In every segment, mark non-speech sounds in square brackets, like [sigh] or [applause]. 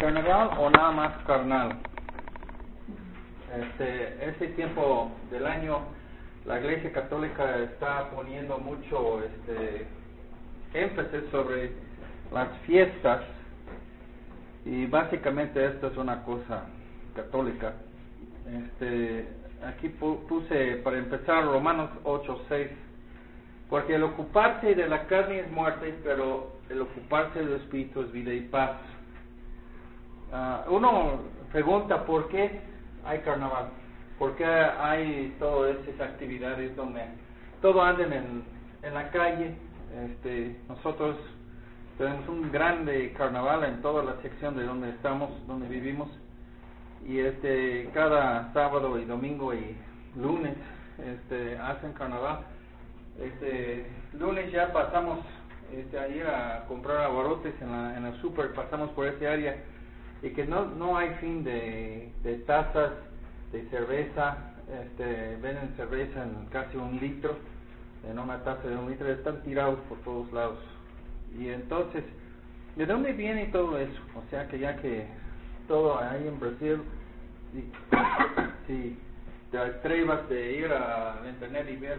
carnaval o nada más carnal. Este, ese tiempo del año la Iglesia Católica está poniendo mucho este, énfasis sobre las fiestas y básicamente esto es una cosa católica. Este, aquí puse para empezar Romanos 8:6 porque el ocuparse de la carne es muerte, pero el ocuparse del espíritu es vida y paz. Ah, uno pregunta por qué hay carnaval, por qué hay todas esas actividades donde todo anden en, en la calle. Este, nosotros tenemos un grande carnaval en toda la sección de donde estamos, donde vivimos, y este cada sábado y domingo y lunes este, hacen carnaval. Este lunes ya pasamos este, a ir a comprar abarrotes en la, en el super, pasamos por ese área y que no, no hay fin de, de tazas de cerveza, este, venden cerveza en casi un litro, en una taza de un litro, están tirados por todos lados. Y entonces, ¿de dónde viene todo eso? O sea que ya que todo ahí en Brasil, [coughs] si, te atrevas de ir a internet y ver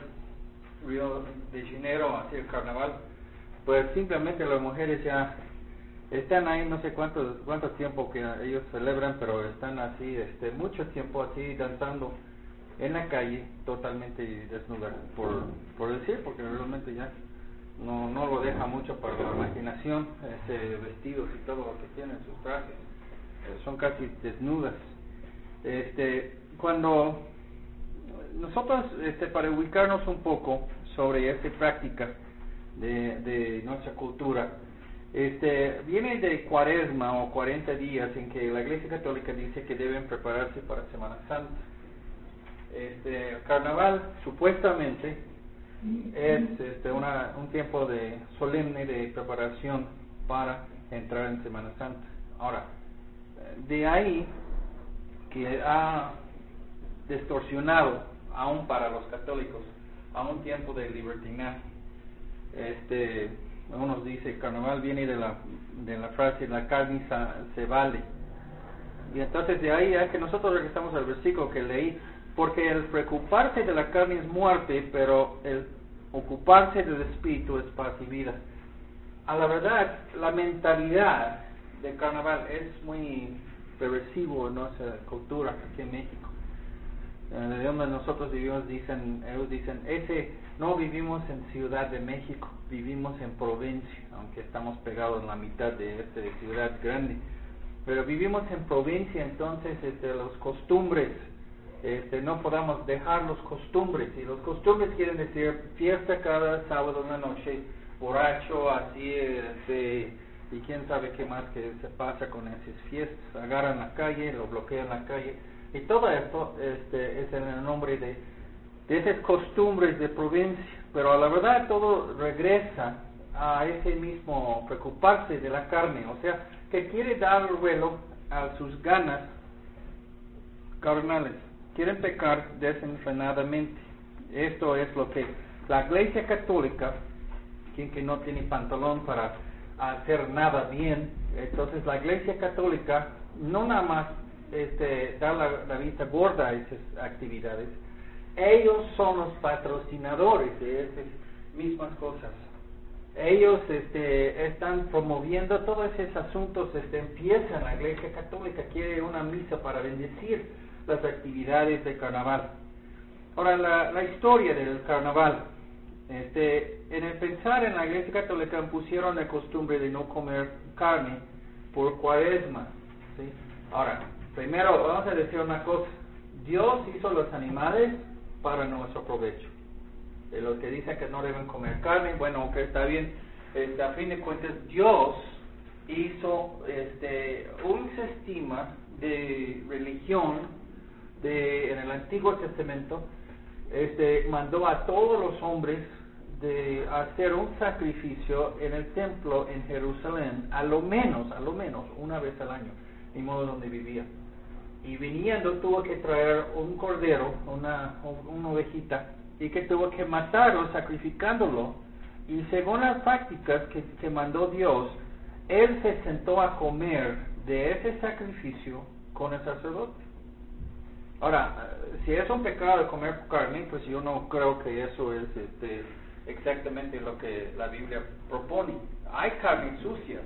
Río de Janeiro hacia el carnaval, pues simplemente las mujeres ya están ahí no sé cuánto cuánto tiempo que ellos celebran, pero están así, este, mucho tiempo así danzando en la calle, totalmente desnudas, por, por decir, porque realmente ya no, no lo deja mucho para la imaginación, este, vestidos y todo lo que tienen, sus trajes, eh, son casi desnudas. Este, cuando nosotros, este, para ubicarnos un poco sobre esta práctica de, de nuestra cultura, este, viene de cuaresma o 40 días en que la Iglesia Católica dice que deben prepararse para Semana Santa. Este, carnaval supuestamente es este, una, un tiempo de solemne de preparación para entrar en Semana Santa. Ahora, de ahí que ha distorsionado aún para los católicos, a un tiempo de libertinaje. Este, unos dice carnaval viene de la, de la frase la carne se vale. Y entonces de ahí es que nosotros regresamos al versículo que leí, porque el preocuparse de la carne es muerte, pero el ocuparse del espíritu es paz y vida. A la verdad, la mentalidad del carnaval es muy perversivo en nuestra cultura aquí en México de donde nosotros vivimos, dicen, ellos dicen, ese, no vivimos en Ciudad de México, vivimos en provincia, aunque estamos pegados en la mitad de esta ciudad grande, pero vivimos en provincia, entonces este, los costumbres, este, no podamos dejar los costumbres, y los costumbres quieren decir fiesta cada sábado en la noche, borracho, así, este, y quién sabe qué más que se pasa con esas fiestas, agarran la calle, lo bloquean la calle, y todo esto este, es en el nombre de, esas costumbres de provincia, pero a la verdad todo regresa a ese mismo preocuparse de la carne, o sea, que quiere dar vuelo a sus ganas carnales, quieren pecar desenfrenadamente. Esto es lo que la Iglesia Católica, quien que no tiene pantalón para hacer nada bien, entonces la Iglesia Católica no nada más este, dar la, vista gorda a esas actividades, ellos son los patrocinadores de esas mismas cosas. Ellos este, están promoviendo todos esos asuntos, este, empiezan, la Iglesia Católica quiere una misa para bendecir las actividades de carnaval. Ahora, la, la historia del carnaval, este, en el pensar en la Iglesia Católica pusieron la costumbre de no comer carne por cuaresma. ¿sí? Ahora, Primero, vamos a decir una cosa. Dios hizo los animales para nuestro provecho. De los que dicen que no deben comer carne, bueno, que está bien. Este, a fin de cuentas, Dios hizo este, un sistema de religión de, en el Antiguo Testamento. Este, mandó a todos los hombres de hacer un sacrificio en el templo en Jerusalén, a lo menos, a lo menos, una vez al año, en modo donde vivía y viniendo tuvo que traer un cordero, una, una ovejita, y que tuvo que matarlo sacrificándolo. Y según las prácticas que, que mandó Dios, él se sentó a comer de ese sacrificio con el sacerdote. Ahora, si es un pecado comer carne, pues yo no creo que eso es este, exactamente lo que la Biblia propone. Hay carnes sucias,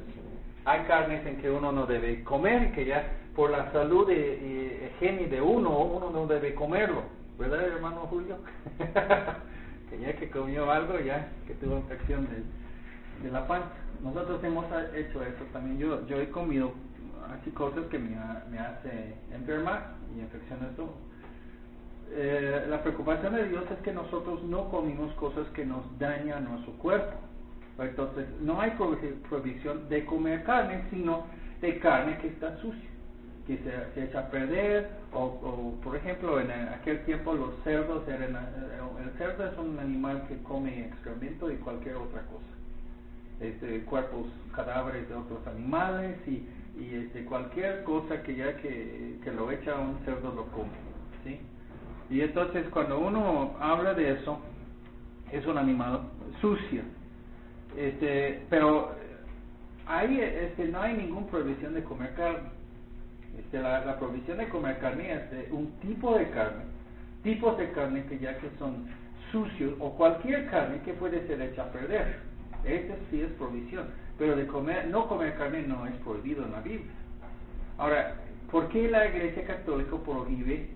hay carnes en que uno no debe comer, que ya por la salud y, higiene de uno, uno no debe comerlo. ¿Verdad, hermano Julio? [laughs] que ya que comió algo, ya que tuvo infección de, la panza. Nosotros hemos hecho eso también. Yo, yo he comido así cosas que me, me hace enfermar y infecciones todo. Eh, la preocupación de Dios es que nosotros no comimos cosas que nos dañan nuestro cuerpo. Entonces, no hay provisión de comer carne, sino de carne que está sucia, que se, echa a perder, o, por ejemplo, en aquel tiempo los cerdos eran, eh, el cerdo es un animal que come excremento y cualquier otra cosa. Este, cuerpos, cadáveres de otros animales y, y este, cualquier cosa que ya que, que lo echa un cerdo lo come. ¿sí? Y entonces cuando uno habla de eso, es un animal sucio. Este, pero ahí este, no hay ninguna prohibición de comer carne. Este, la, provisión de comer carne es de un tipo de carne, tipos de carne que ya que son sucios o cualquier carne que puede ser hecha a perder. Esa sí es provisión. Pero de comer, no comer carne no es prohibido en la Biblia. Ahora, ¿por qué la Iglesia Católica prohíbe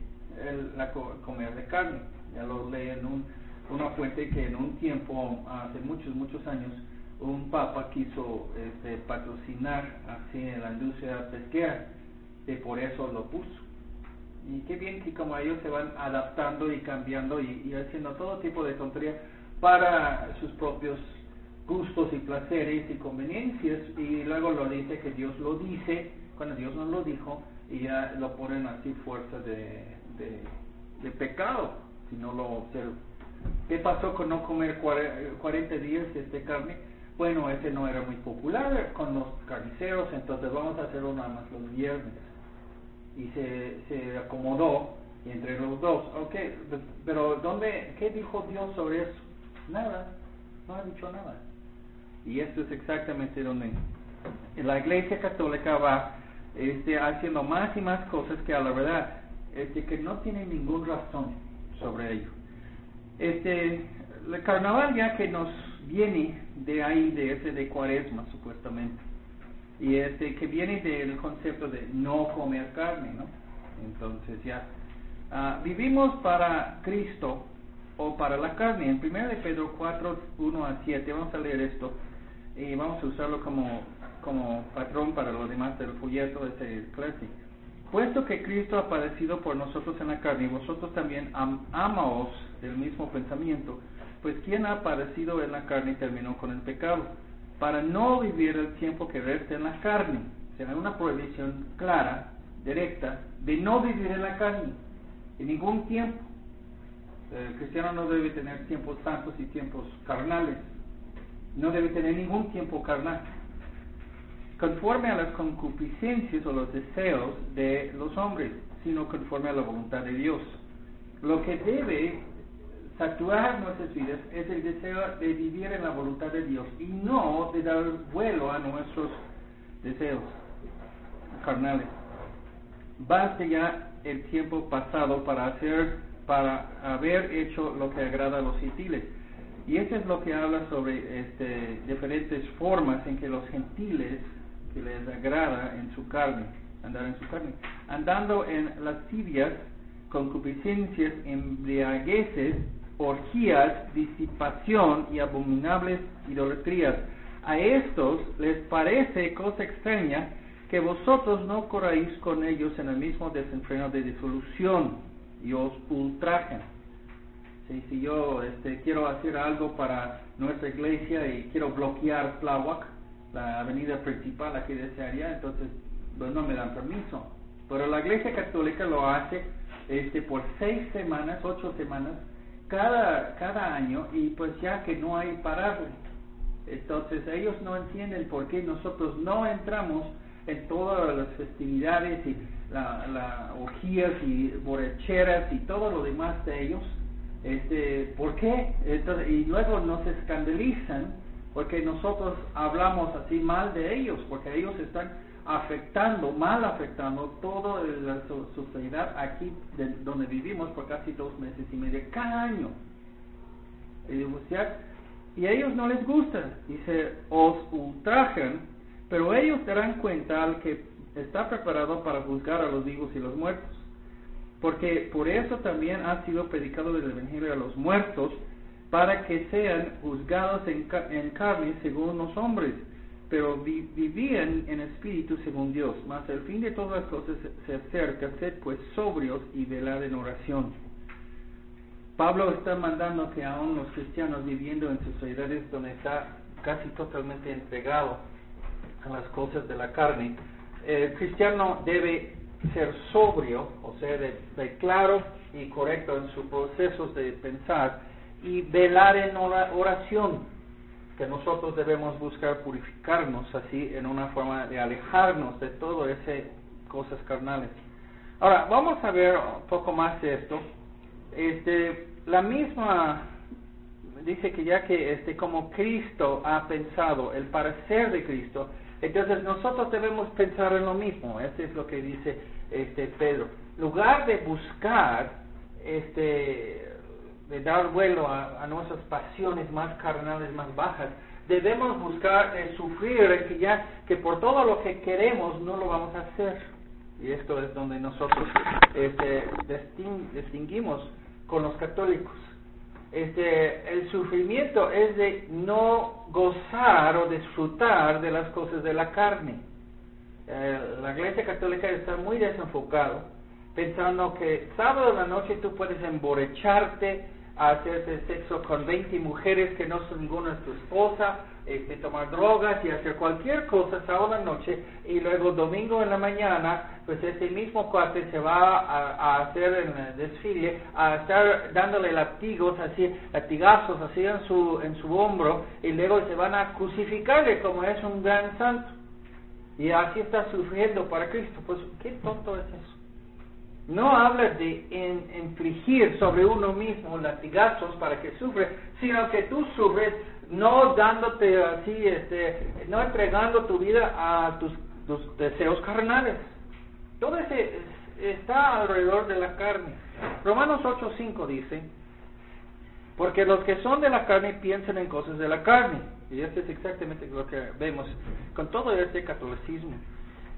el, la comer de carne? Ya lo leí en un, una fuente que en un tiempo, hace muchos, muchos años, un papa quiso este, patrocinar así en la industria pesquera y por eso lo puso. Y qué bien que como ellos se van adaptando y cambiando y, haciendo todo tipo de tonterías para sus propios gustos y placeres y conveniencias y luego lo dice que Dios lo dice cuando Dios no lo dijo y ya lo ponen así fuerza de, de, pecado si no lo observa. ¿Qué pasó con no comer 40 días de este carne? Bueno, ese no era muy popular con los carniceros, entonces vamos a hacerlo nada más los viernes. Y se, se acomodó entre los dos. Ok, pero ¿dónde, ¿qué dijo Dios sobre eso? Nada, no ha dicho nada. Y esto es exactamente donde la Iglesia Católica va este, haciendo más y más cosas que a la verdad este, que no tiene ninguna razón sobre ello. Este, el carnaval ya que nos viene de ahí, de ese de cuaresma supuestamente, y este que viene del concepto de no comer carne, ¿no? Entonces ya, ah, vivimos para Cristo o para la carne. En 1 de Pedro 4, 1 a 7, vamos a leer esto y vamos a usarlo como, como patrón para los demás del folleto de este clase. Puesto que Cristo ha padecido por nosotros en la carne y vosotros también am amaos del mismo pensamiento, pues quien ha padecido en la carne terminó con el pecado, para no vivir el tiempo que resta en la carne. Se una prohibición clara, directa, de no vivir en la carne, en ningún tiempo. El cristiano no debe tener tiempos santos y tiempos carnales no debe tener ningún tiempo carnal, conforme a las concupiscencias o los deseos de los hombres, sino conforme a la voluntad de Dios. Lo que debe saturar nuestras vidas es el deseo de vivir en la voluntad de Dios y no de dar vuelo a nuestros deseos carnales. Basta ya el tiempo pasado para hacer, para haber hecho lo que agrada a los gentiles y eso es lo que habla sobre este, diferentes formas en que los gentiles, que les agrada en su carne, andar en su carne, andando en lascivias, concupiscencias, embriagueces, orgías, disipación y abominables idolatrías. A estos les parece cosa extraña que vosotros no corráis con ellos en el mismo desenfreno de disolución y os ultrajen. Si yo este, quiero hacer algo para nuestra iglesia y quiero bloquear Tláhuac, la avenida principal aquí de esa área, entonces pues, no me dan permiso. Pero la iglesia católica lo hace este, por seis semanas, ocho semanas, cada, cada año y pues ya que no hay pararle. Entonces ellos no entienden por qué nosotros no entramos en todas las festividades y la orgías y borracheras y todo lo demás de ellos este, ¿por qué? y luego nos escandalizan porque nosotros hablamos así mal de ellos, porque ellos están afectando, mal afectando toda la sociedad aquí de donde vivimos por casi dos meses y medio, cada año. Y a ellos no les gusta, dice, os ultrajan, pero ellos darán cuenta al que está preparado para juzgar a los vivos y los muertos. Porque por eso también ha sido predicado el Evangelio a los muertos, para que sean juzgados en, carne según los hombres, pero vivían en espíritu según Dios. Mas el fin de todas las cosas se acerca, sed pues sobrios y velad en oración. Pablo está mandando que aún los cristianos viviendo en sociedades donde está casi totalmente entregado a las cosas de la carne, el cristiano debe ser sobrio, o sea, de, claro y correcto en sus procesos de pensar y velar en oración, que nosotros debemos buscar purificarnos así en una forma de alejarnos de todo ese cosas carnales. Ahora, vamos a ver un poco más de esto. Este, la misma dice que ya que este como Cristo ha pensado el parecer de Cristo, entonces nosotros debemos pensar en lo mismo. Eso es lo que dice este Pedro. lugar de buscar este de dar vuelo a, nuestras pasiones más carnales, más bajas, debemos buscar eh, sufrir que ya que por todo lo que queremos no lo vamos a hacer. Y esto es donde nosotros este, distinguimos con los católicos. Este, el sufrimiento es de no gozar o disfrutar de las cosas de la carne. Eh, la Iglesia Católica está muy desenfocado, pensando que sábado en la noche tú puedes emborracharte, hacerse sexo con 20 mujeres que no son ninguna tu esposa, este, tomar drogas y hacer cualquier cosa en la noche y luego domingo en la mañana, pues ese mismo cuate se va a, hacer en el desfile, a estar dándole latigos así, latigazos así en su, en su hombro y luego se van a crucificarle como es un gran santo. Y así está sufriendo para Cristo. Pues qué tonto es eso no habla de infligir sobre uno mismo latigazos para que sufre, sino que tú sufres no dándote así, este, no entregando tu vida a tus, deseos carnales. Todo ese está alrededor de la carne. Romanos 8:5 dice, porque los que son de la carne piensan en cosas de la carne. Y esto es exactamente lo que vemos con todo este catolicismo.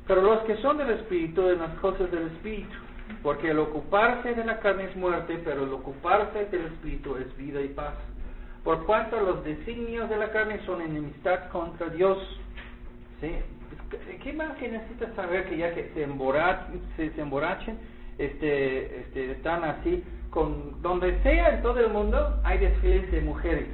Pero los que son del Espíritu, en las cosas del Espíritu. Porque el ocuparse de la carne es muerte, pero el ocuparse del Espíritu es vida y paz. Por cuanto los designios de la carne son enemistad contra Dios. ¿Sí? ¿Qué más que necesitas saber que ya que se emborrachen, se, emborrachen este, este, están así, con donde sea en todo el mundo hay desfiles de mujeres.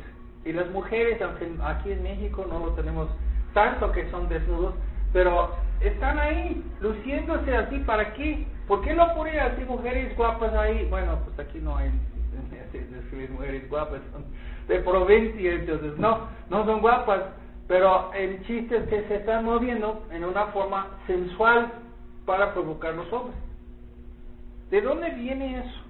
Y las mujeres, aunque aquí en México no lo tenemos tanto que son desnudos, pero están ahí, luciéndose así, ¿para qué? ¿Por qué no ponen así mujeres guapas ahí? Bueno, pues aquí no hay [laughs] mujeres guapas, son de provincia, entonces no, no son guapas, pero el chiste es que se están moviendo en una forma sensual para provocar los hombres. ¿De dónde viene eso?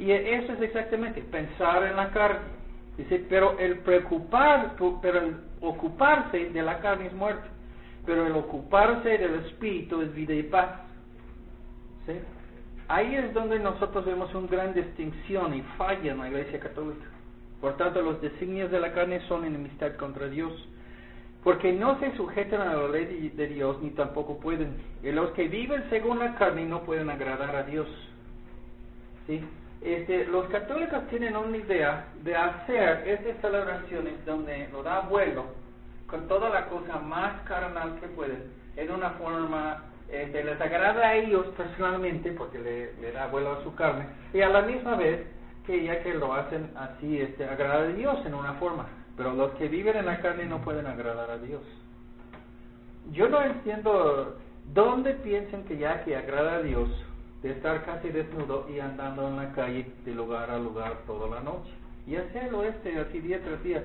Y eso es exactamente pensar en la carne. Dice, pero el preocupar, pero el ocuparse de la carne es muerte pero el ocuparse del espíritu es vida y paz. Ahí es donde nosotros vemos una gran distinción y falla en la Iglesia Católica. Por tanto, los designios de la carne son enemistad contra Dios, porque no se sujetan a la ley de Dios ni tampoco pueden. Y los que viven según la carne no pueden agradar a Dios. ¿Sí? Este, los católicos tienen una idea de hacer estas celebraciones donde lo da vuelo con toda la cosa más carnal que pueden, en una forma este, les agrada a ellos personalmente, porque le, da vuelo a su carne, y a la misma vez que ya que lo hacen así, este, agrada a Dios en una forma, pero los que viven en la carne no pueden agradar a Dios. Yo no entiendo dónde piensan que ya que agrada a Dios de estar casi desnudo y andando en la calle de lugar a lugar toda la noche. Y hacerlo este así día tras día.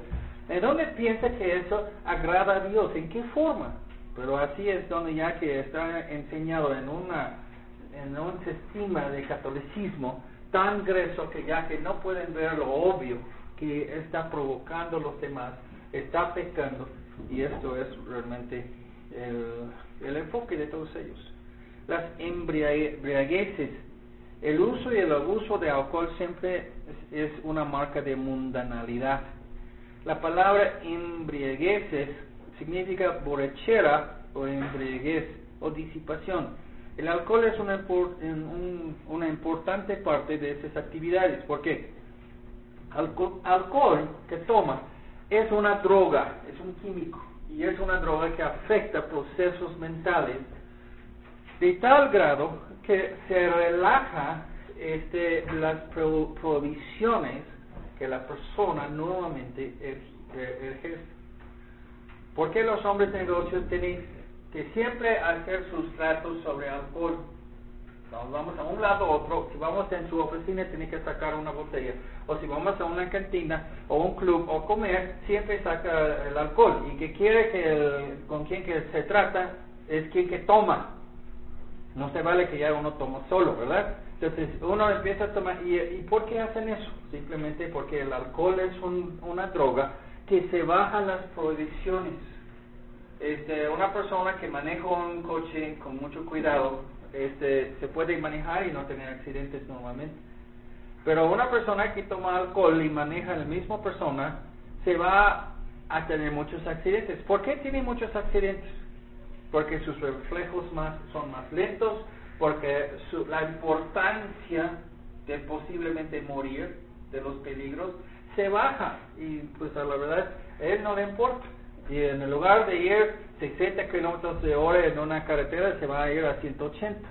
¿En dónde piensa que eso agrada a Dios? ¿En qué forma? Pero así es donde ya que está enseñado en una en un sistema de catolicismo tan grueso que ya que no pueden ver lo obvio que está provocando los demás está pecando y esto es realmente el, el enfoque de todos ellos. Las embriagueces, el uso y el abuso de alcohol siempre es, una marca de mundanalidad. La palabra embriagueces significa borrachera o embriaguez o disipación. El alcohol es una, una importante parte de esas actividades. ¿Por qué? Alcohol, alcohol que toma es una droga, es un químico y es una droga que afecta procesos mentales de tal grado que se relaja este, las provisiones que la persona nuevamente ejerce. ¿Por qué los hombres de negocios tienen que siempre hacer sus tratos sobre alcohol? Nos vamos a un lado otro, si vamos en su oficina tiene que sacar una botella, o si vamos a una cantina o un club o comer, siempre saca el alcohol y que quiere que con quien que se trata es quien que toma. No se vale que ya uno toma solo, ¿verdad? Entonces uno empieza a tomar, ¿y, y por qué hacen eso? Simplemente porque el alcohol es una droga que se baja las prohibiciones. Este, una persona que maneja un coche con mucho cuidado este, se puede manejar y no tener accidentes normalmente. Pero una persona que toma alcohol y maneja la misma persona, se va a tener muchos accidentes. ¿Por qué tiene muchos accidentes? Porque sus reflejos más, son más lentos, porque la importancia de posiblemente morir de los peligros se baja y pues a la verdad él no le importa y en lugar de ir 60 kilómetros de hora en una carretera se va a ir a 180.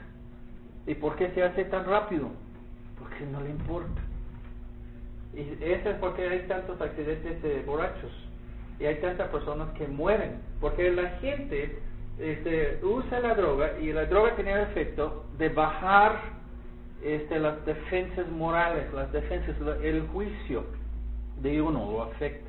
¿Y por qué se hace tan rápido? Porque no le importa. Y eso es porque hay tantos accidentes de borrachos y hay tantas personas que mueren. Porque la gente este, usa la droga y la droga tiene el efecto de bajar este, las defensas morales, las defensas, el juicio de uno lo afecta.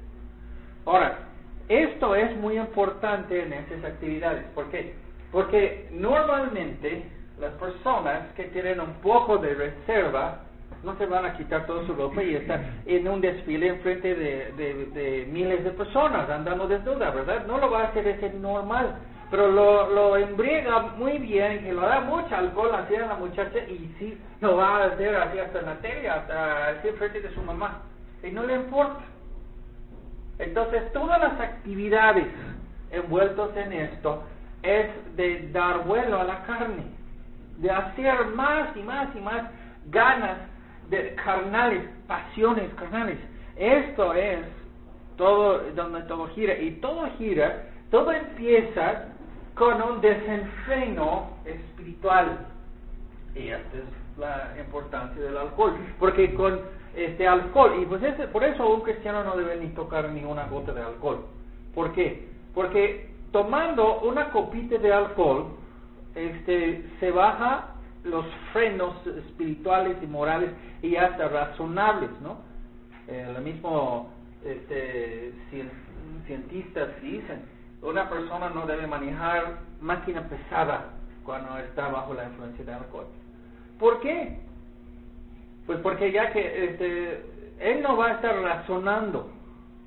Ahora, esto es muy importante en esas actividades. ¿Por qué? Porque normalmente las personas que tienen un poco de reserva no se van a quitar todo su ropa y estar en un desfile en frente de, de, miles de personas andando desnuda, ¿verdad? No lo va a hacer ese normal, pero lo, lo embriaga muy bien y lo da mucho alcohol así a la muchacha y sí lo va a hacer así hasta la tele, hasta así en frente de su mamá. Y no le importa. Entonces, todas las actividades envueltas en esto es de dar vuelo a la carne, de hacer más y más y más ganas de carnales, pasiones carnales. Esto es todo donde todo gira y todo gira, todo empieza con un desenfreno espiritual. Y esta es la importancia del alcohol, porque con este alcohol. Y pues por eso un cristiano no debe ni tocar ni una gota de alcohol. ¿Por qué? Porque tomando una copita de alcohol, este, se baja los frenos espirituales y morales y hasta razonables, ¿no? Lo mismo este, cientistas dicen, una persona no debe manejar máquina pesada cuando está bajo la influencia de alcohol. ¿Por qué? Pues porque ya que este, él no va a estar razonando.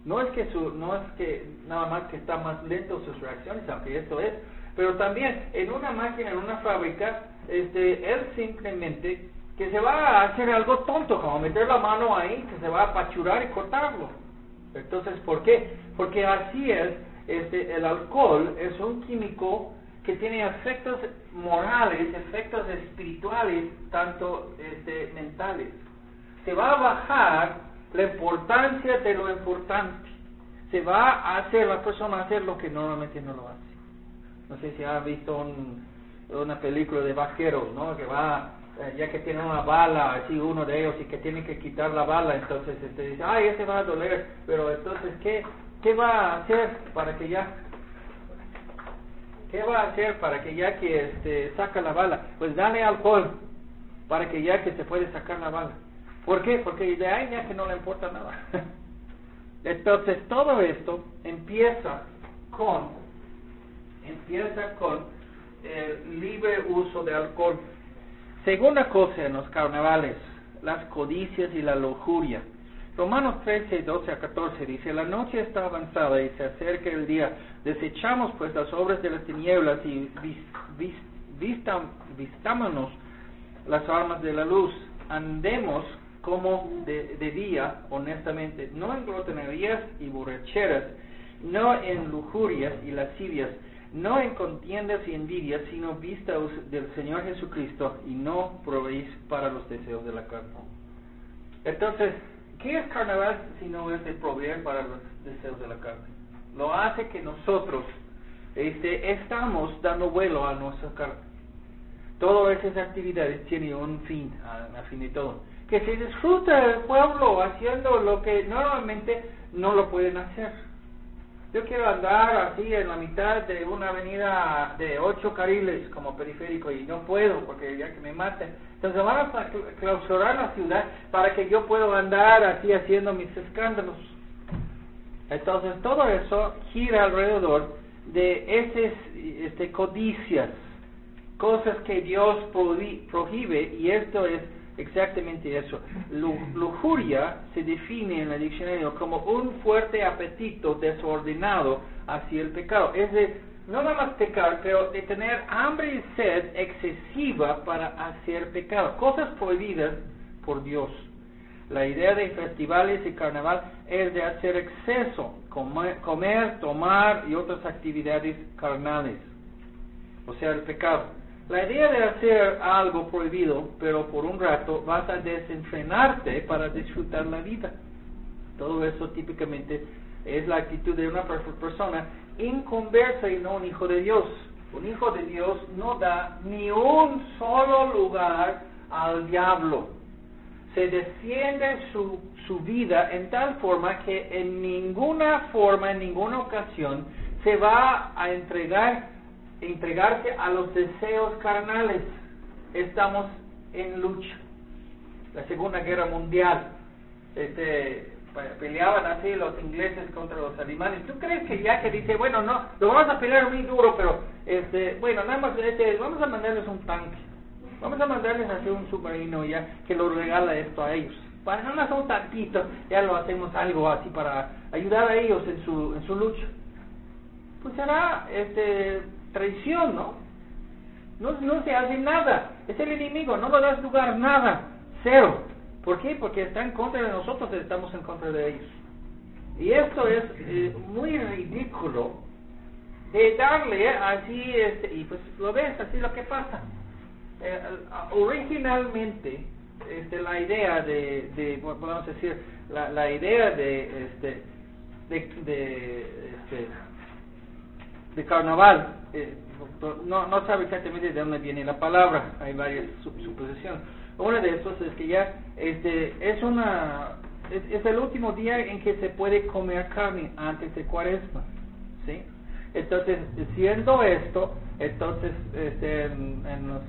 No es que su, no es que nada más que está más lento sus reacciones, aunque esto es, pero también en una máquina, en una fábrica, este, él simplemente que se va a hacer algo tonto, como meter la mano ahí, que se va a apachurar y cortarlo. Entonces, ¿por qué? Porque así es, este, el alcohol es un químico que tiene efectos morales, efectos espirituales, tanto este, mentales. Se va a bajar la importancia de lo importante. Se va a hacer la persona hacer lo que normalmente no lo hace. No sé si ha visto una película de vaqueros, ¿no? Que va, eh, ya que tiene una bala, así uno de ellos, y que tiene que quitar la bala, entonces este, dice, ay, ese va a doler, pero entonces, ¿qué, qué va a hacer para que ya ¿Qué va a hacer para que ya que este, saca la bala? Pues dale alcohol para que ya que se puede sacar la bala. ¿Por qué? Porque de ahí ya que no le importa nada. [laughs] Entonces todo esto empieza con empieza con el libre uso de alcohol. Segunda cosa en los carnavales, las codicias y la lujuria. Romanos 13, 12 a 14 dice, la noche está avanzada y se acerca el día. Desechamos pues las obras de las tinieblas y vistámonos las armas de la luz. Andemos como de, día, honestamente, no en glotonerías y borracheras, no en lujurias y lascivias, no en contiendas y envidias, sino vistas del Señor Jesucristo y no proveéis para los deseos de la carne. Entonces, ¿Qué es carnaval si no es de proveer para los deseos de la carne? Lo hace que nosotros este, estamos dando vuelo a nuestra carne. Todas esas actividades tienen un fin, a, fin de todo. Que se disfruta el pueblo haciendo lo que normalmente no lo pueden hacer. Yo quiero andar así en la mitad de una avenida de ocho carriles como periférico y no puedo porque ya que me maten. Entonces van a clausurar la ciudad para que yo pueda andar así haciendo mis escándalos. Entonces todo eso gira alrededor de esas este, codicias, cosas que Dios prohíbe y esto es exactamente eso. Lujuria se define en el diccionario como un fuerte apetito desordenado hacia el pecado. Es de no nada más pecar, pero de tener hambre y sed excesiva para hacer pecado. Cosas prohibidas por Dios. La idea de festivales y carnaval es de hacer exceso, comer, comer tomar y otras actividades carnales. O sea, el pecado. La idea de hacer algo prohibido, pero por un rato vas a desenfrenarte para disfrutar la vida. Todo eso típicamente es la actitud de una persona inconversa y no un hijo de Dios. Un hijo de Dios no da ni un solo lugar al diablo. Se desciende su, su vida en tal forma que en ninguna forma, en ninguna ocasión, se va a entregar entregarse a los deseos carnales. Estamos en lucha. La Segunda Guerra Mundial, este, peleaban así los ingleses contra los alemanes. ¿Tú crees que ya que dice, bueno, no, lo vamos a pelear muy duro, pero, este, bueno, nada más, este, vamos a mandarles un tanque, vamos a mandarles así un submarino ya que lo regala esto a ellos. Para nada más un tantito, ya lo hacemos algo así para ayudar a ellos en su, en su lucha. Pues será, este, traición, ¿no? ¿no? No se hace nada. Es el enemigo, no lo das lugar, nada. Cero. ¿Por qué? Porque está en contra de nosotros, estamos en contra de ellos. Y esto es eh, muy ridículo de darle así, este, y pues lo ves, así lo que pasa. Eh, originalmente, este, la idea de, de podemos decir, la, la idea de, este, de, de, este, de carnaval eh, no, no sabe exactamente de dónde viene la palabra, hay varias suposiciones. Una de esas es que ya este, es, una, es, el último día en que se puede comer carne antes de cuaresma. ¿sí? Entonces, siendo esto, entonces este, en, los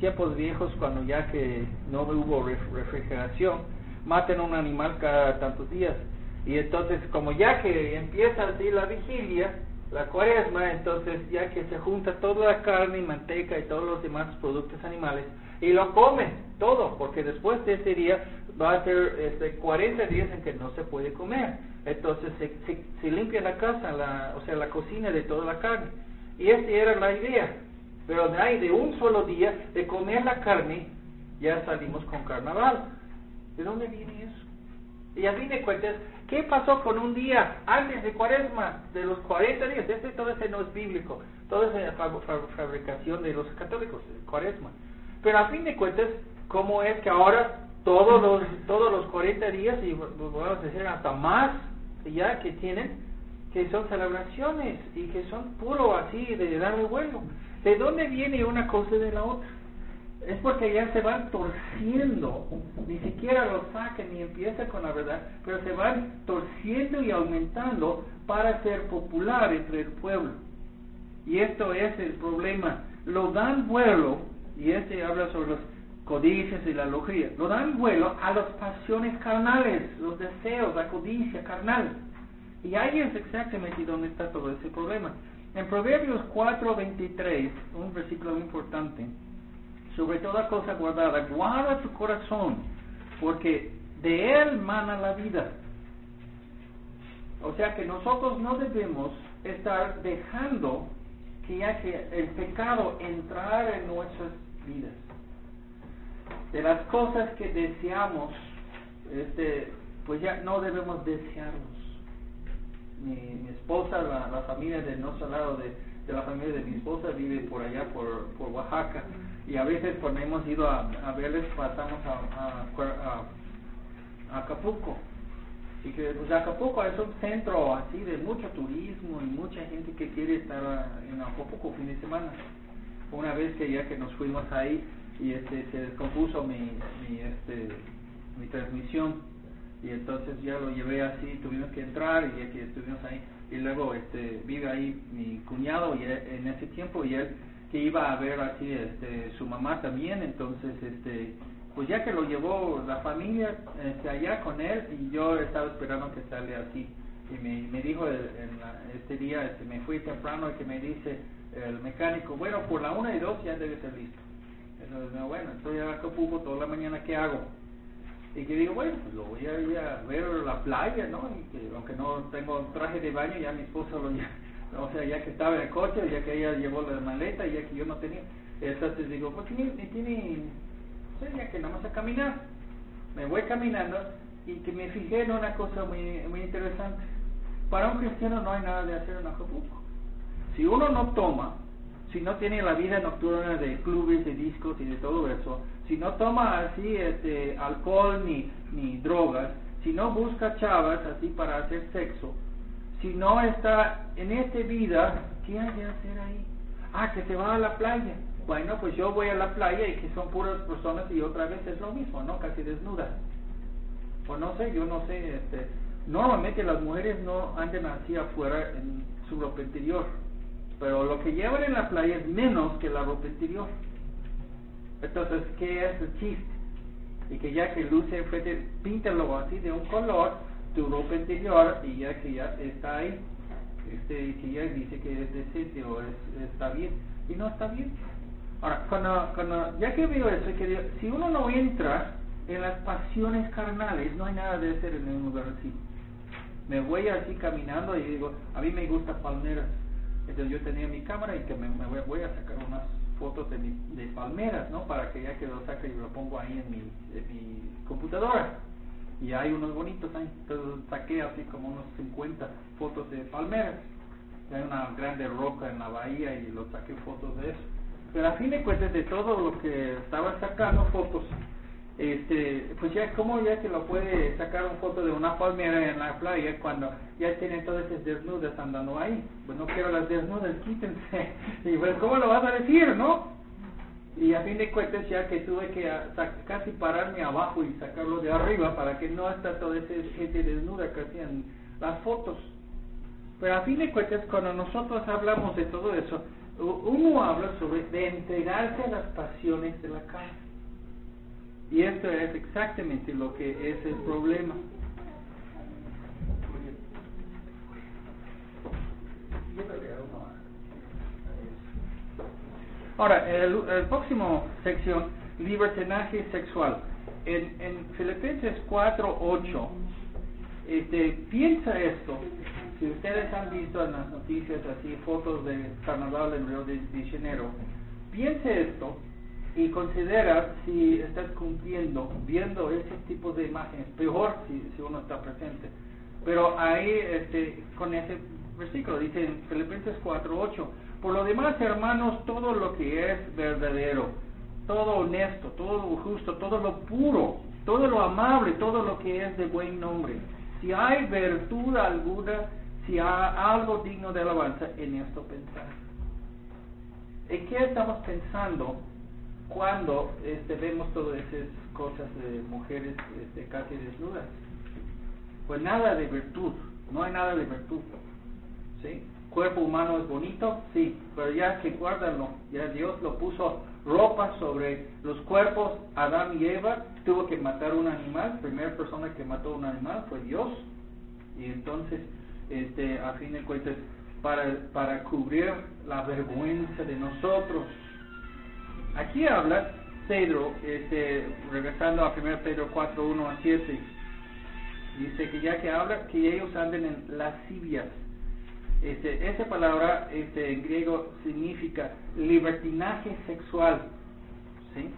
tiempos viejos, cuando ya que no hubo refrigeración, maten un animal cada tantos días. Y entonces, como ya que empieza así la vigilia, la cuaresma, entonces ya que se junta toda la carne y manteca y todos los demás productos animales y lo come todo, porque después de ese día va a ser este, 40 días en que no se puede comer. Entonces se, se, limpia la casa, la, o sea, la cocina de toda la carne. Y esa era la idea. Pero de ahí, de un solo día de comer la carne, ya salimos con carnaval. ¿De dónde viene eso? Y a fin de cuentas, ¿qué pasó con un día antes de cuaresma, de los 40 días? Este, todo ese no es bíblico, todo es fabricación de los católicos, cuaresma. Pero a fin de cuentas, ¿cómo es que ahora todos los, todos los 40 días, y podemos decir hasta más, ya que tienen, que son celebraciones y que son puro así de darle vuelo? ¿De dónde viene una cosa de la otra? Es porque ya se van torciendo, ni siquiera lo saquen ni empieza con la verdad, pero se van torciendo y aumentando para ser popular entre el pueblo. Y esto es el problema. Lo dan vuelo, y este habla sobre los codicias y la logría, lo dan vuelo a las pasiones carnales, los deseos, la codicia carnal. Y ahí es exactamente donde está todo ese problema. En Proverbios 4:23, un versículo importante, sobre toda cosa guardada, guarda tu corazón, porque de Él mana la vida. O sea que nosotros no debemos estar dejando que ya que el pecado entrar en nuestras vidas. De las cosas que deseamos, este, pues ya no debemos desearlos. Mi, esposa, la, familia de nuestro lado, de, la familia de mi esposa, vive por allá, por Oaxaca. Y a veces cuando hemos ido a, verles, pasamos a, a, a Acapulco. Y que pues Acapulco es un centro así de mucho turismo y mucha gente que quiere estar en Acapulco fin de semana. Una vez que ya que nos fuimos ahí y este se descompuso mi, mi este mi transmisión. Y entonces ya lo llevé así, tuvimos que entrar y ya que estuvimos ahí. Y luego este vive ahí mi cuñado y en ese tiempo y él que iba a ver así este su mamá también, entonces este pues ya que lo llevó la familia este, allá con él y yo estaba esperando que sale así. Y me, me dijo en este día este, me fui temprano y que me dice el mecánico bueno por la una y dos ya debe ser listo entonces bueno estoy a Acapulco toda la mañana qué hago y que digo bueno pues lo voy a ir a ver la playa no y que aunque no tengo traje de baño ya mi esposa lo ya o sea ya que estaba en el coche ya que ella llevó la maleta ya que yo no tenía entonces digo pues tiene, tiene ya que nada más a caminar. Me voy caminando y que me fijé en una cosa muy, muy interesante. Para un cristiano no hay nada de hacer en Acapulco. Si uno no toma, si no tiene la vida nocturna de clubes, de discos y de todo eso, si no toma así este, alcohol ni, ni drogas, si no busca chavas así para hacer sexo, si no está en esta vida, ¿qué hay que hacer ahí? Ah, que se va a la playa bueno, pues yo voy a la playa y que son puras personas y otra vez es lo mismo, ¿no? Casi desnudas. O no sé, yo no sé, este, normalmente las mujeres no andan así afuera en su ropa interior, pero lo que llevan en la playa es menos que la ropa interior. Entonces, ¿qué es el chiste? Y que ya que luce enfrente, píntalo así de un color, tu ropa interior, y ya que ya está ahí, este, que ya dice que es decente o es, está bien, y no está bien. Ahora, cuando, cuando, ya que veo eso, que si uno no entra en las pasiones carnales, no hay nada de hacer en un lugar así. Me voy así caminando y digo, a mí me gusta palmeras. Entonces yo tenía mi cámara y que me, voy, a sacar unas fotos de, mi, de palmeras, ¿no? Para que ya que lo saque y lo pongo ahí en mi, en mi computadora. Y hay unos bonitos ahí. Entonces saqué así como unos 50 fotos de palmeras. Hay una grande roca en la bahía y lo saqué fotos de eso. Pero a fin de cuentas de todo lo que estaba sacando fotos, este, pues ya como ya que lo puede sacar una foto de una palmera en la playa cuando ya tienen todas esas desnudas andando ahí. Pues no quiero las desnudas, quítense. [laughs] Y pues, ¿cómo lo vas a decir, no? Y a fin de cuentas ya que tuve que casi pararme abajo y sacarlo de arriba para que no esté toda esa gente desnuda que hacían las fotos. Pero a fin de cuentas cuando nosotros hablamos de todo eso, uno habla sobre de entregarse a las pasiones de la carne. Y esto es exactamente lo que es el problema. Ahora, el, el próximo sección, libertinaje sexual. En, en Filipenses 4.8, este, piensa esto, si ustedes han visto en las noticias así fotos de carnaval en Río de, Janeiro, piense esto y considera si estás cumpliendo, viendo ese tipo de imágenes, peor si, si uno está presente. Pero ahí, este, con ese versículo, dice en Filipenses 4.8, por lo demás, hermanos, todo lo que es verdadero, todo honesto, todo justo, todo lo puro, todo lo amable, todo lo que es de buen nombre. Si hay virtud alguna, si hay algo digno de alabanza, en esto pensar. ¿En qué estamos pensando cuando este, vemos todas esas cosas de mujeres este, casi desnudas? Pues nada de virtud, no hay nada de virtud. ¿sí? Cuerpo humano es bonito, sí, pero ya que guárdalo, ya Dios lo puso ropa sobre los cuerpos, Adán y Eva, tuvo que matar un animal, primera persona que mató un animal fue Dios, y entonces este, a fin de cuentas, para, para cubrir la vergüenza de nosotros. Aquí habla Pedro, este, regresando a 1 Pedro 4, 1 a 7, dice que ya que habla que ellos anden en lascivias. Este, esa palabra este, en griego significa libertinaje sexual. ¿sí?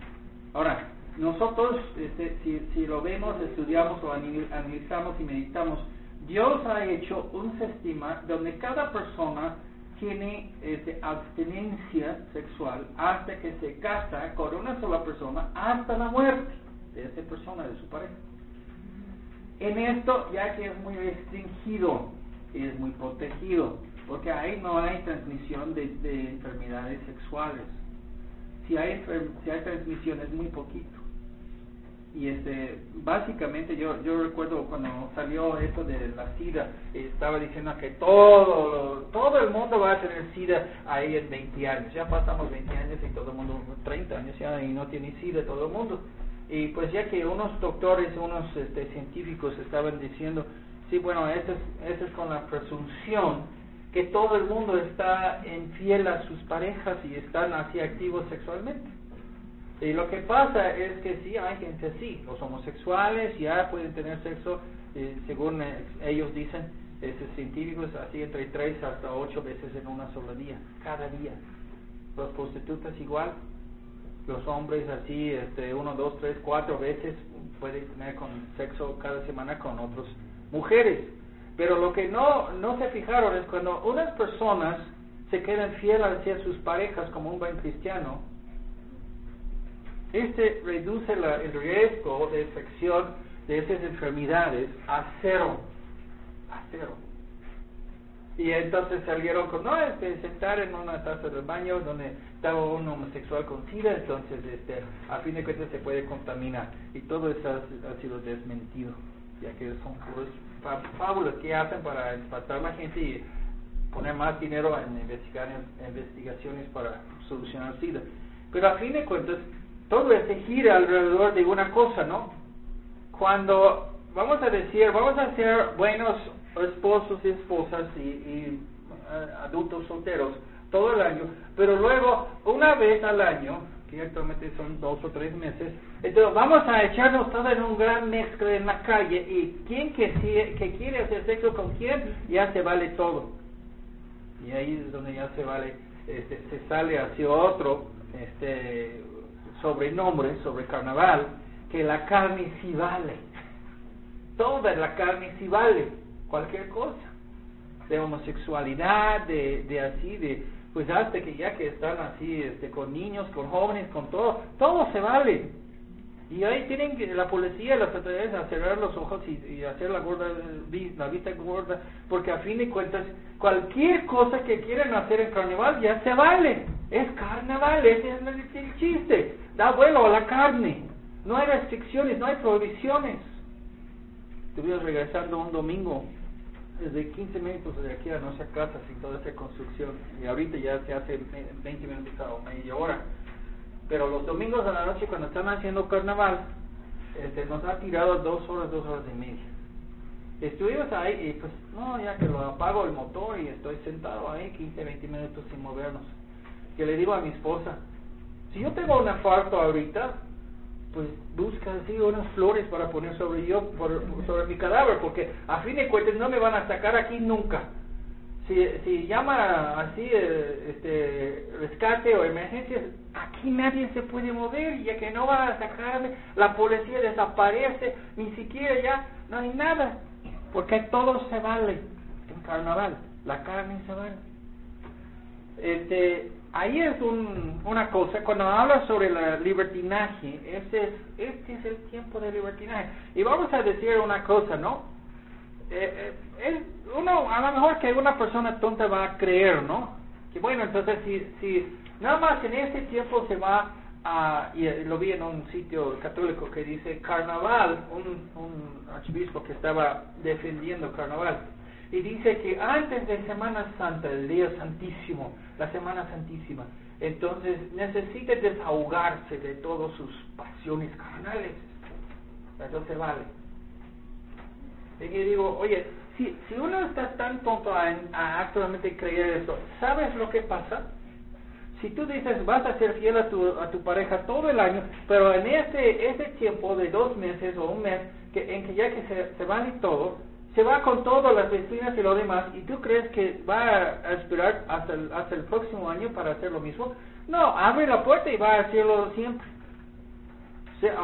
Ahora, nosotros, este, si, si lo vemos, estudiamos o analizamos y meditamos, Dios ha hecho un sistema donde cada persona tiene este, abstinencia sexual hasta que se casa con una sola persona hasta la muerte de esa persona, de su pareja. En esto, ya que es muy restringido, es muy protegido, porque ahí no hay transmisión de, de enfermedades sexuales. Si hay, si hay transmisión es muy poquito. Y este básicamente yo yo recuerdo cuando salió esto de la sida estaba diciendo que todo todo el mundo va a tener sida ahí en 20 años. Ya pasamos 20 años y todo el mundo 30 años ya y no tiene sida todo el mundo. Y pues ya que unos doctores unos este, científicos estaban diciendo sí bueno eso es eso es con la presunción que todo el mundo está infiel a sus parejas y están así activos sexualmente y lo que pasa es que sí hay gente así, los homosexuales ya pueden tener sexo, eh, según eh, ellos dicen, esos científicos, así entre tres hasta ocho veces en una sola día, cada día. Los prostitutas igual, los hombres así, este, uno, dos, tres, cuatro veces pueden tener con sexo cada semana con otras mujeres. Pero lo que no, no se fijaron es cuando unas personas se quedan fieles hacia sus parejas como un buen cristiano, este reduce el riesgo de infección de esas enfermedades a cero, a cero. Y entonces salieron con, no, este, sentar en una taza de baño donde estaba un homosexual con SIDA, entonces este, a fin de cuentas se puede contaminar. Y todo eso ha, sido desmentido, ya que son puros fábulas que hacen para espantar a la gente y poner más dinero en investigar, investigaciones para solucionar SIDA. Pero a fin de cuentas, todo se gira alrededor de una cosa, ¿no? Cuando vamos a decir, vamos a ser buenos esposos y esposas y, eh, adultos solteros todo el año, pero luego una vez al año, que actualmente son dos o tres meses, entonces vamos a echarnos todo en un gran mezcla en la calle y quien que, que quiere hacer sexo con quién, ya se vale todo. Y ahí es donde ya se vale, este, se sale hacia otro, este, sobrenombre sobre carnaval, que la carne sí vale. Toda la carne sí vale, cualquier cosa. De homosexualidad, de, de así, de pues hasta que ya que están así este, con niños, con jóvenes, con todo, todo se vale. Y ahí tienen que la policía, las autoridades cerrar los ojos y, hacer la gorda, la vista gorda, porque a fin de cuentas, cualquier cosa que quieran hacer en carnaval ya se vale. Es carnaval, ese es el chiste da vuelo a la carne. No hay restricciones, no hay prohibiciones. Estuvimos regresando un domingo desde 15 minutos de aquí a nuestra casa sin toda esa construcción. Y ahorita ya se hace 20 minutos o media hora. Pero los domingos a la noche cuando están haciendo carnaval, este, nos ha tirado dos horas, dos horas y media. Estuvimos ahí y pues, no, ya que lo apago el motor y estoy sentado ahí 15, 20 minutos sin movernos. Que le digo a mi esposa, si yo tengo un infarto ahorita, pues busca así unas flores para poner sobre yo, sobre mi cadáver, porque a fin de cuentas no me van a sacar aquí nunca. Si, si llama así eh, este rescate o emergencias, aquí nadie se puede mover, ya que no van a sacarme, la policía desaparece, ni siquiera ya no hay nada, porque todo se vale en carnaval, la carne se vale. Este, ahí es un, una cosa, cuando habla sobre la libertinaje, este es, este es el tiempo de libertinaje. Y vamos a decir una cosa, ¿no? Eh, eh uno, a lo mejor que una persona tonta va a creer, ¿no? Que bueno, entonces si, si nada más en este tiempo se va a, y lo vi en un sitio católico que dice carnaval, un, un que estaba defendiendo carnaval, y dice que antes de Semana Santa, el día santísimo, la Semana Santísima, entonces necesita desahogarse de todas sus pasiones carnales. Entonces vale. Y yo digo, oye, si, si uno está tan tonto a, actualmente creer eso, ¿sabes lo que pasa? Si tú dices vas a ser fiel a tu, a tu pareja todo el año, pero en ese, ese tiempo de dos meses o un mes, que, en que ya que se, se van y todo, se va con todas las vecinas y lo demás, y tú crees que va a esperar hasta el, hasta el próximo año para hacer lo mismo, no, abre la puerta y va a hacerlo siempre.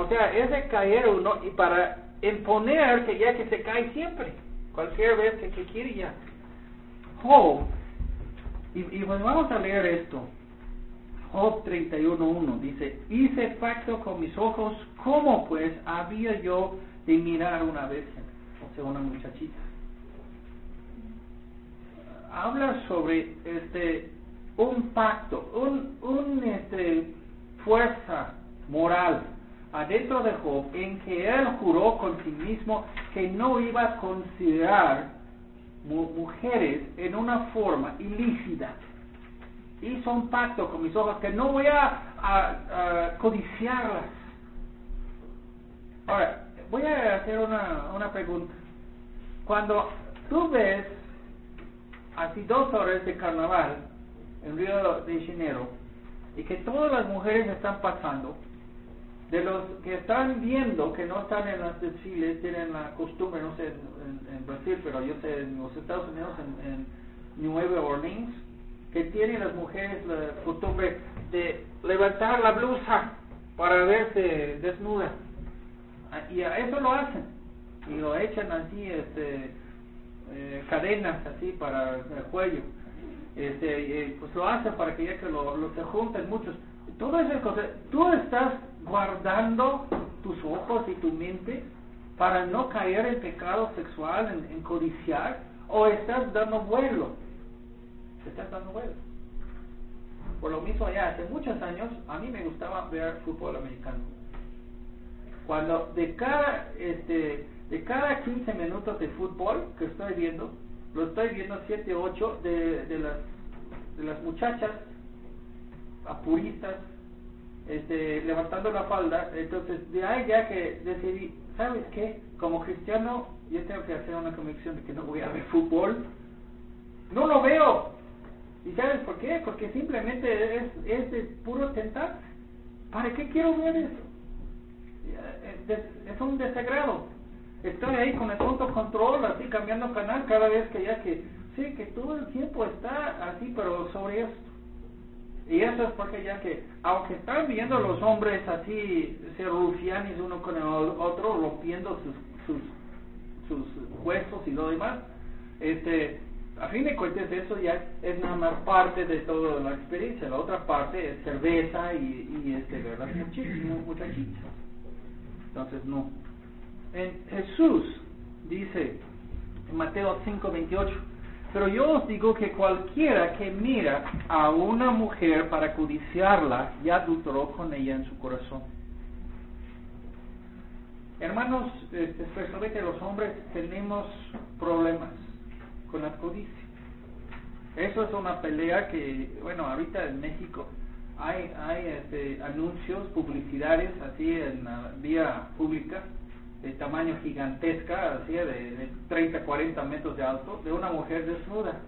O sea, es de caer uno y para imponer que ya que se cae siempre, cualquier vez que, que quiere ya. Job, y, y pues vamos a leer esto. Job 31.1 dice, hice pacto con mis ojos, ¿cómo pues había yo de mirar una vez, sea, una muchachita? Habla sobre este un pacto, un, un este, fuerza moral adentro de Job en que él juró con sí mismo que no iba a considerar mujeres en una forma ilícita. Hizo un pacto con mis ojos que no voy a, codiciarlas. Ahora, voy a hacer una, una pregunta. Cuando tú ves así dos horas de carnaval en Río de Janeiro y que todas las mujeres están pasando, de los que están viendo que no están en los desfiles, tienen la costumbre, no sé en, Brasil, pero yo sé en los Estados Unidos, en, Nueva Orleans, que tienen las mujeres la costumbre de levantar la blusa para verse desnuda. Ah, y a eso lo hacen. Y lo echan así, este, eh, cadenas así para el cuello. Este, pues lo hacen para que ya que lo, lo se junten muchos. Todas esas cosas. Tú estás guardando tus ojos y tu mente para no caer en pecado sexual, en, codiciar, o estás dando vuelo. Estás dando vuelo. Por lo mismo, ya hace muchos años, a mí me gustaba ver fútbol americano. Cuando de cada, este, de cada 15 minutos de fútbol que estoy viendo, lo estoy viendo 7, 8 de, de, las, de las muchachas apuristas este, levantando la falda, entonces de ahí ya que decidí, ¿sabes qué? Como cristiano yo tengo que hacer una convicción de que no voy a ver fútbol, no lo veo. ¿Y sabes por qué? Porque simplemente es, es de puro tentar. ¿Para qué quiero ver eso? Es un desagrado. Estoy ahí con el punto control, así cambiando canal cada vez que ya que sé que todo el tiempo está así, pero sobre esto. Y eso es porque ya que, aunque están viendo los hombres así, ser rufianes uno con el otro, rompiendo sus, sus, sus huesos y lo demás, este, a fin de cuentas eso ya es nada más parte de toda la experiencia. La otra parte es cerveza y, y este, ¿verdad? Muchísimo, muchachitos. Entonces, no. En Jesús dice, en Mateo 5, 28, pero yo os digo que cualquiera que mira a una mujer para codiciarla, ya adulteró con ella en su corazón. Hermanos, este, especialmente los hombres, tenemos problemas con la codicia. Eso es una pelea que, bueno, ahorita en México hay, hay este, anuncios, publicidades así en la vía pública de tamaño gigantesca, así de, de 30, 40 metros de alto, de una mujer desnuda.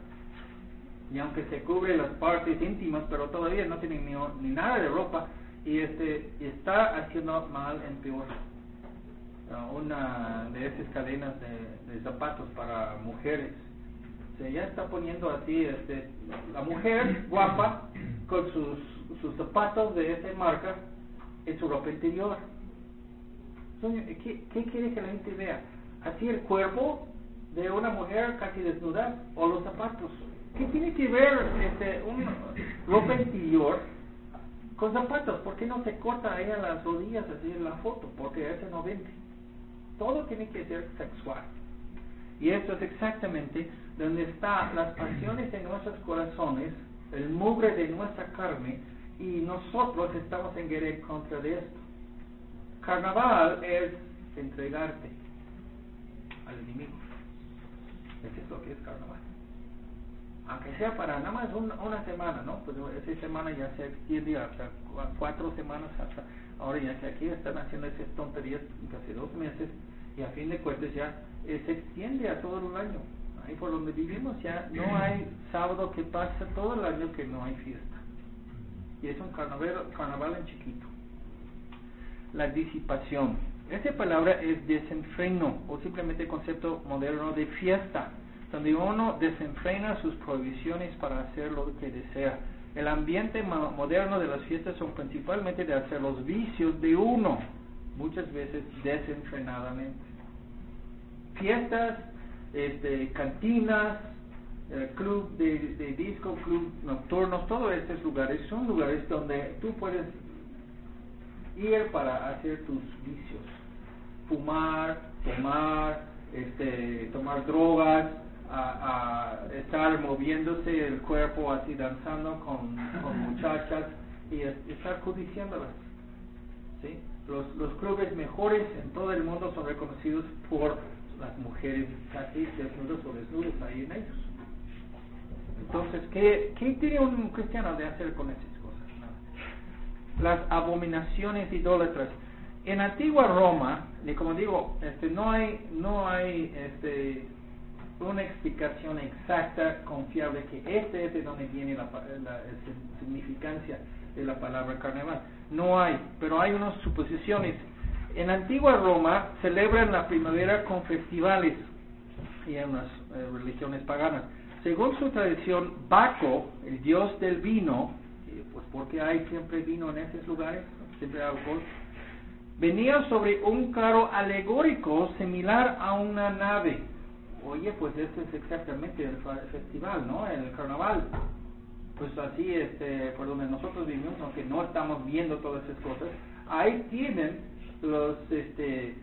Y aunque se cubre las partes íntimas, pero todavía no tiene ni, ni nada de ropa, y este está haciendo mal en peor. Una de esas cadenas de, zapatos para mujeres. Se ya está poniendo así, este, la mujer guapa con sus, sus zapatos de esa marca en su ropa interior ¿qué, quiere que la gente vea? ¿Así el cuerpo de una mujer casi desnuda o los zapatos? ¿Qué tiene que ver este, un ropa interior con zapatos? ¿Por qué no se corta ahí las rodillas así en la foto? Porque ese no vende. Todo tiene que ser sexual. Y esto es exactamente donde están las pasiones de nuestros corazones, el mugre de nuestra carne, y nosotros estamos en guerra contra de esto. Carnaval es entregarte al enemigo. Eso es lo que es carnaval. Aunque sea para nada más una, semana, ¿no? Pues esa semana ya se extiende hasta cuatro semanas, hasta ahora ya que aquí están haciendo esas tonterías casi dos meses y a fin de cuentas ya eh, se extiende a todo el año. Ahí por donde vivimos ya no hay sábado que pasa todo el año que no hay fiesta. y es un carnaval, carnaval en chiquito. La disipación. Esa palabra es desenfreno o simplemente concepto moderno de fiesta, donde uno desenfrena sus prohibiciones para hacer lo que desea. El ambiente moderno de las fiestas son principalmente de hacer los vicios de uno, muchas veces desenfrenadamente. Fiestas, este, cantinas, eh, club de, disco, club nocturnos, todos estos lugares son lugares donde tú puedes ir para hacer tus vicios, fumar, tomar, este, tomar drogas, a, estar moviéndose el cuerpo así danzando con, muchachas y estar codiciándolas. ¿sí? Los, los clubes mejores en todo el mundo son reconocidos por las mujeres casi desnudas o desnudos ahí en ellos. Entonces, ¿qué, ¿qué tiene un cristiano de hacer con cosas? Las abominaciones idólatras. En antigua Roma, y como digo, este, no hay, no hay este, una explicación exacta, confiable, que este es de donde viene la, la, significancia de la palabra carnaval. No hay, pero hay unas suposiciones. En antigua Roma celebran la primavera con festivales y en unas eh, religiones paganas. Según su tradición, Baco, el dios del vino, porque hay siempre vino en esos lugares, siempre alcohol, venía sobre un carro alegórico similar a una nave. Oye, pues este es exactamente el festival, ¿no? El carnaval. Pues así, este, por donde nosotros vivimos, aunque no estamos viendo todas esas cosas, ahí tienen los, este,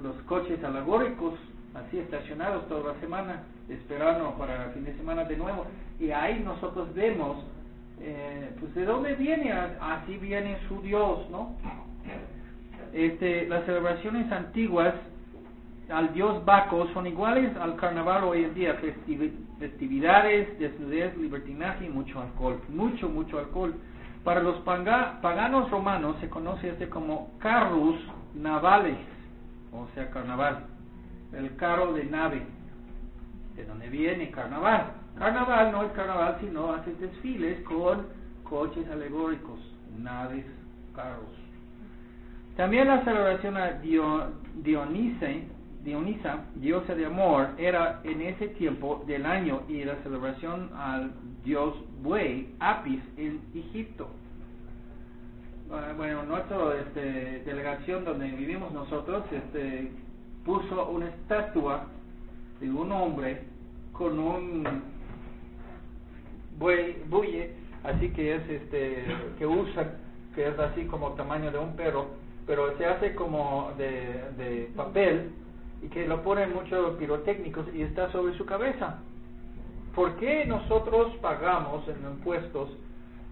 los coches alegóricos así estacionados toda la semana, esperando para el fin de semana de nuevo. Y ahí nosotros vemos, eh, pues de dónde viene, así viene su Dios, ¿no? Este, las celebraciones antiguas al dios Baco son iguales al carnaval hoy en día, festividades, desnudez, libertinaje y mucho alcohol, mucho, mucho alcohol. Para los paganos romanos se conoce este como carrus navales, o sea, carnaval el carro de nave, de donde viene carnaval. Carnaval no es carnaval, sino hace desfiles con coches alegóricos, naves, carros. También la celebración a Dionise, Dionisa, diosa de amor, era en ese tiempo del año y la celebración al dios buey, Apis, en Egipto. Ah, bueno, nuestra este, delegación donde vivimos nosotros, este, puso una estatua de un hombre con un buye, así que es este, que usa, que es así como tamaño de un perro, pero se hace como de, de papel y que lo ponen muchos pirotécnicos y está sobre su cabeza. ¿Por qué nosotros pagamos en impuestos,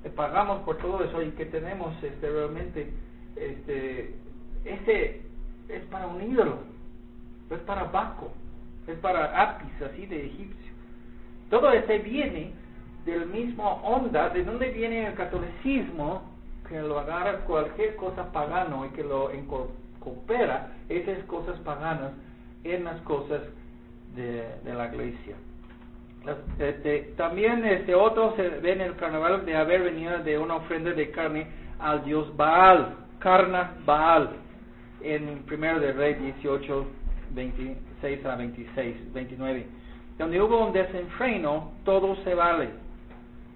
eh, pagamos por todo eso y que tenemos este realmente este este es para un ídolo? es para Baco, es para Apis, así de egipcio. Todo este viene del mismo onda, de donde viene el catolicismo, que lo agarra cualquier cosa pagano y que lo incorpora esas cosas paganas en las cosas de, la iglesia. Este, también este otro se ve en el carnaval de haber venido de una ofrenda de carne al dios Baal, Carna Baal, en primero de Rey 18 26 a 26, 29. Donde hubo un desenfreno, todo se vale.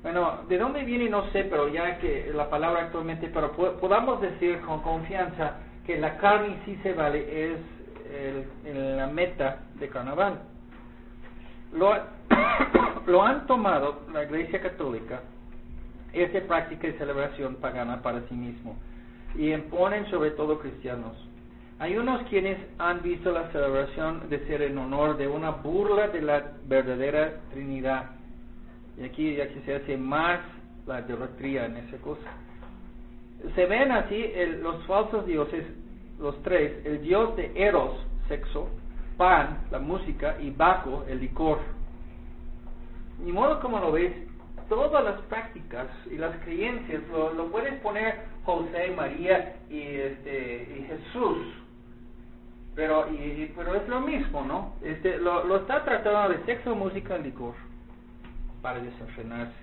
Bueno, ¿de dónde viene? No sé, pero ya que la palabra actualmente, pero podamos decir con confianza que la carne sí se vale, es el, la meta de carnaval. Lo, [coughs] lo han tomado la Iglesia Católica, esta práctica y celebración pagana para sí mismo, y imponen sobre todo cristianos. Hay unos quienes han visto la celebración de ser en honor de una burla de la verdadera Trinidad. Y aquí ya que se hace más la idolatría en esa cosa. Se ven así los falsos dioses, los tres, el dios de Eros, sexo, Pan, la música, y Baco, el licor. Ni modo como lo ves, todas las prácticas y las creencias lo, lo puedes poner José, María y, este, y Jesús pero, y, pero es lo mismo, ¿no? Este, lo, lo está tratando de sexo, música, licor, para desenfrenarse.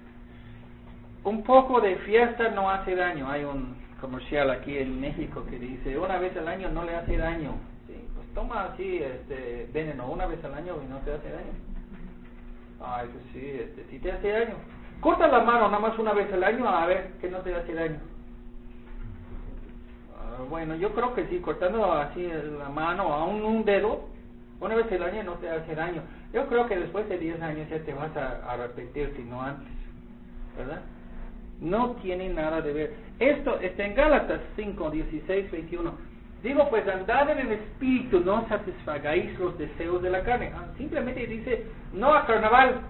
un poco de fiesta no hace daño. Hay un comercial aquí en México que dice, una vez al año no le hace daño. Sí, pues toma así este veneno una vez al año y no te hace daño. Ay, pues sí, este, sí te hace daño. Corta la mano nada más una vez al año a ver que no te hace daño. Ah, bueno, yo creo que sí, cortando así la mano, aún un dedo, una vez al año no te hace daño. Yo creo que después de 10 años ya te vas a arrepentir, si no antes. ¿Verdad? No tiene nada de ver. Esto está en Gálatas 5, 16, 21. Digo, pues andad en el espíritu, no satisfagáis los deseos de la carne. Ah, simplemente dice, no a carnaval,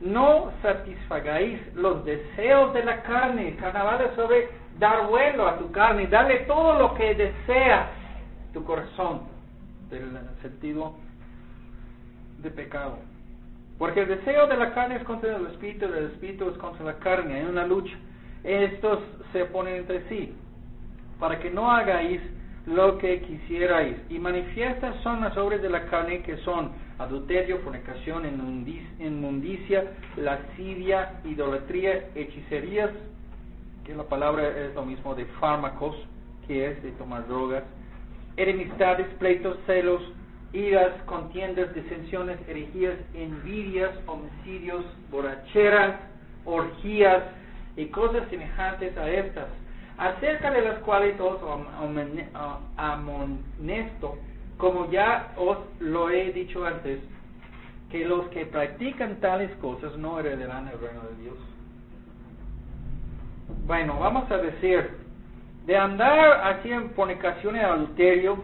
no satisfagáis los deseos de la carne. Carnaval es sobre dar vuelo a tu carne, darle todo lo que deseas tu corazón, del sentido de pecado. Porque el deseo de la carne es contra el espíritu, el espíritu es contra la carne, hay una lucha. Estos se oponen entre sí, para que no hagáis lo que quisierais. Y manifiestas son las obras de la carne que son adulterio, fornicación, inmundicia, lascivia, idolatría, hechicerías, que la palabra es lo mismo de fármacos, que es de tomar drogas, enemistades, pleitos, celos, iras, contiendas, disensiones, herejías, envidias, homicidios, borracheras, orgías y cosas semejantes a estas, acerca de las cuales os amonesto, como ya os lo he dicho antes, que los que practican tales cosas no heredarán el reino de Dios. Bueno, vamos a decir, de andar así en fornicación y adulterio,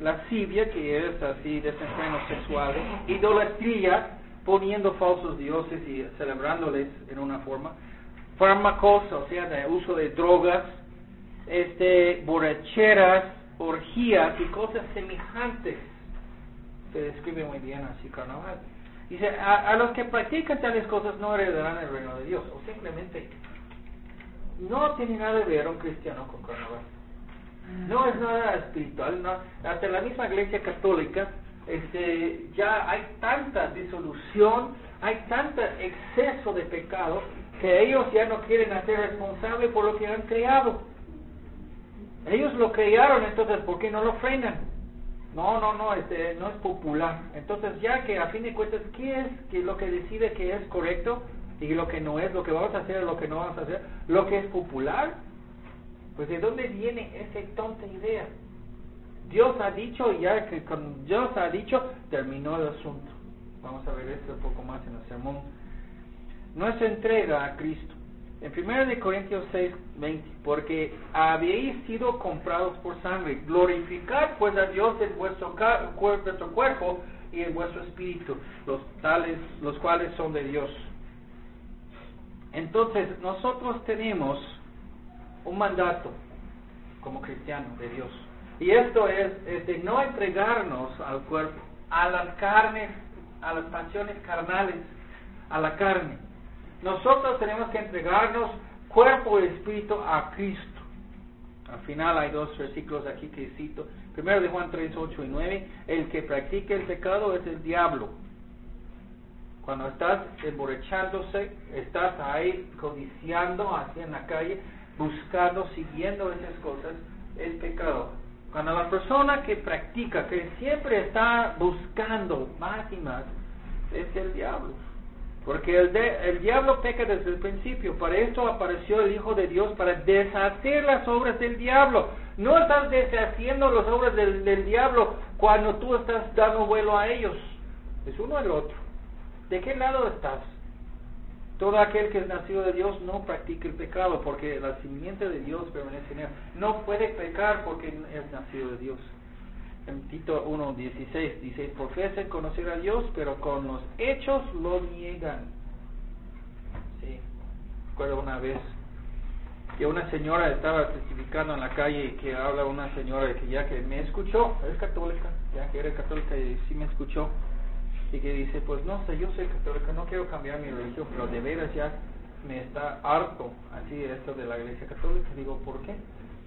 lascivia, que es así desenfrenos sexuales, idolatría, poniendo falsos dioses y celebrándoles en una forma, fármacos, o sea, de uso de drogas, este, borracheras, orgías y cosas semejantes. Se describe muy bien así carnaval. Dice, a los que practican tales cosas no heredarán el reino de Dios, o simplemente no tiene nada que ver un cristiano con carnaval. No es nada espiritual, no. hasta la misma iglesia católica este, ya hay tanta disolución, hay tanto exceso de pecado que ellos ya no quieren hacer responsable por lo que han creado. Ellos lo crearon, entonces ¿por qué no lo frenan? No, no, no, este, no es popular. Entonces ya que a fin de cuentas, ¿qué es que lo que decide que es correcto y lo que no es, lo que vamos a hacer, lo que no vamos a hacer, lo que es popular? Pues de dónde viene esa tonta idea. Dios ha dicho, ya que con Dios ha dicho, terminó el asunto. Vamos a ver esto un poco más en el sermón. Nuestra entrega a Cristo. En 1 Corintios 6, 20, porque habéis sido comprados por sangre, glorificad pues a Dios en vuestro, cuerpo y en vuestro espíritu, los tales, los cuales son de Dios. Entonces, nosotros tenemos un mandato como cristianos de Dios. Y esto es, de no entregarnos al cuerpo, a las carnes, a las pasiones carnales, a la carne. Nosotros tenemos que entregarnos cuerpo y espíritu a Cristo. Al final hay dos versículos aquí que cito. Primero de Juan 3, 8 y 9. El que practica el pecado es el diablo. Cuando estás emborrachándose, estás ahí codiciando así en la calle, buscando, siguiendo esas cosas, es pecado. Cuando la persona que practica, que siempre está buscando más y más, es el diablo. Porque el, el diablo peca desde el principio. Para esto apareció el Hijo de Dios, para deshacer las obras del diablo. No estás deshaciendo las obras del, del diablo cuando tú estás dando vuelo a ellos. Es uno el otro. ¿De qué lado estás? Todo aquel que es nacido de Dios no practica el pecado, porque la simiente de Dios permanece en él. No puede pecar porque es nacido de Dios. En Tito 1.16 dice, profesen conocer a Dios, pero con los hechos lo niegan. Sí, recuerdo una vez que una señora estaba testificando en la calle que habla una señora que ya que me escuchó, es católica, ya que era católica y sí me escuchó, y que dice, pues no sé, yo soy católica, no quiero cambiar mi religión, pero de veras ya me está harto así esto de la iglesia católica. Digo, ¿por qué?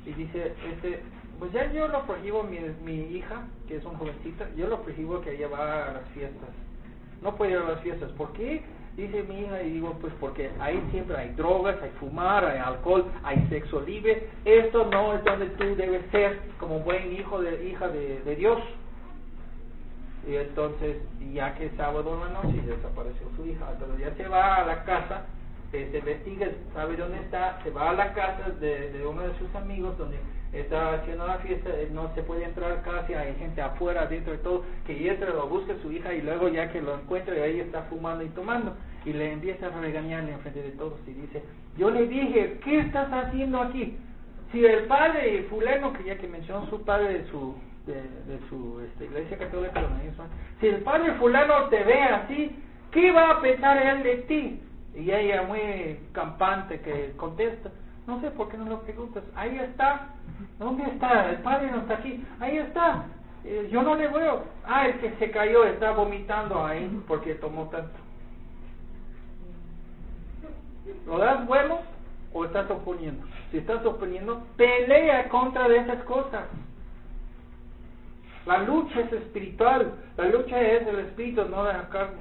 Y dice, este, pues ya yo lo prohíbo, mi, mi hija, que es una jovencita, yo lo prohíbo que ella va a las fiestas. No puede ir a las fiestas. ¿Por qué? Dice mi hija, y digo, pues porque ahí siempre hay drogas, hay fumar, hay alcohol, hay sexo libre. Esto no es donde tú debes ser como buen hijo de hija de, de Dios. Y entonces, ya que es sábado en la noche, desapareció su hija. Entonces ya se va a la casa, se investiga, sabe dónde está, se va a la casa de, uno de sus amigos donde está haciendo la fiesta, eh, no se puede entrar casi, hay gente afuera, dentro de todo, que entra, lo busca su hija y luego ya que lo encuentra, ahí está fumando y tomando. Y le empieza a regañarle en frente de todos y dice, yo le dije, ¿qué estás haciendo aquí? Si el padre fulano, que ya que mencionó su padre su de, de su este, iglesia católica, si el padre fulano te ve así, ¿qué va a pensar él de ti? Y ella muy campante que contesta, no sé por qué no lo preguntas, ahí está, ¿dónde está? El padre no está aquí, ahí está, eh, yo no le veo, ah, el que se cayó está vomitando ahí porque tomó tanto. ¿Lo das bueno o estás oponiendo? Si estás oponiendo, pelea contra de esas cosas. La lucha es espiritual, la lucha es del espíritu, no de la carne.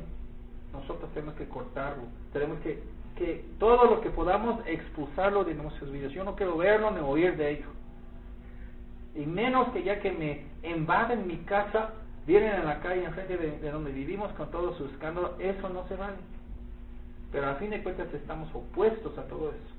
Nosotros tenemos que cortarlo, tenemos que, que todo lo que podamos expulsarlo de nuestras vidas. Yo no quiero verlo ni oír de ello. Y menos que ya que me invaden mi casa, vienen a la calle enfrente de, de donde vivimos con todo su escándalo, eso no se vale. Pero a fin de cuentas estamos opuestos a todo eso.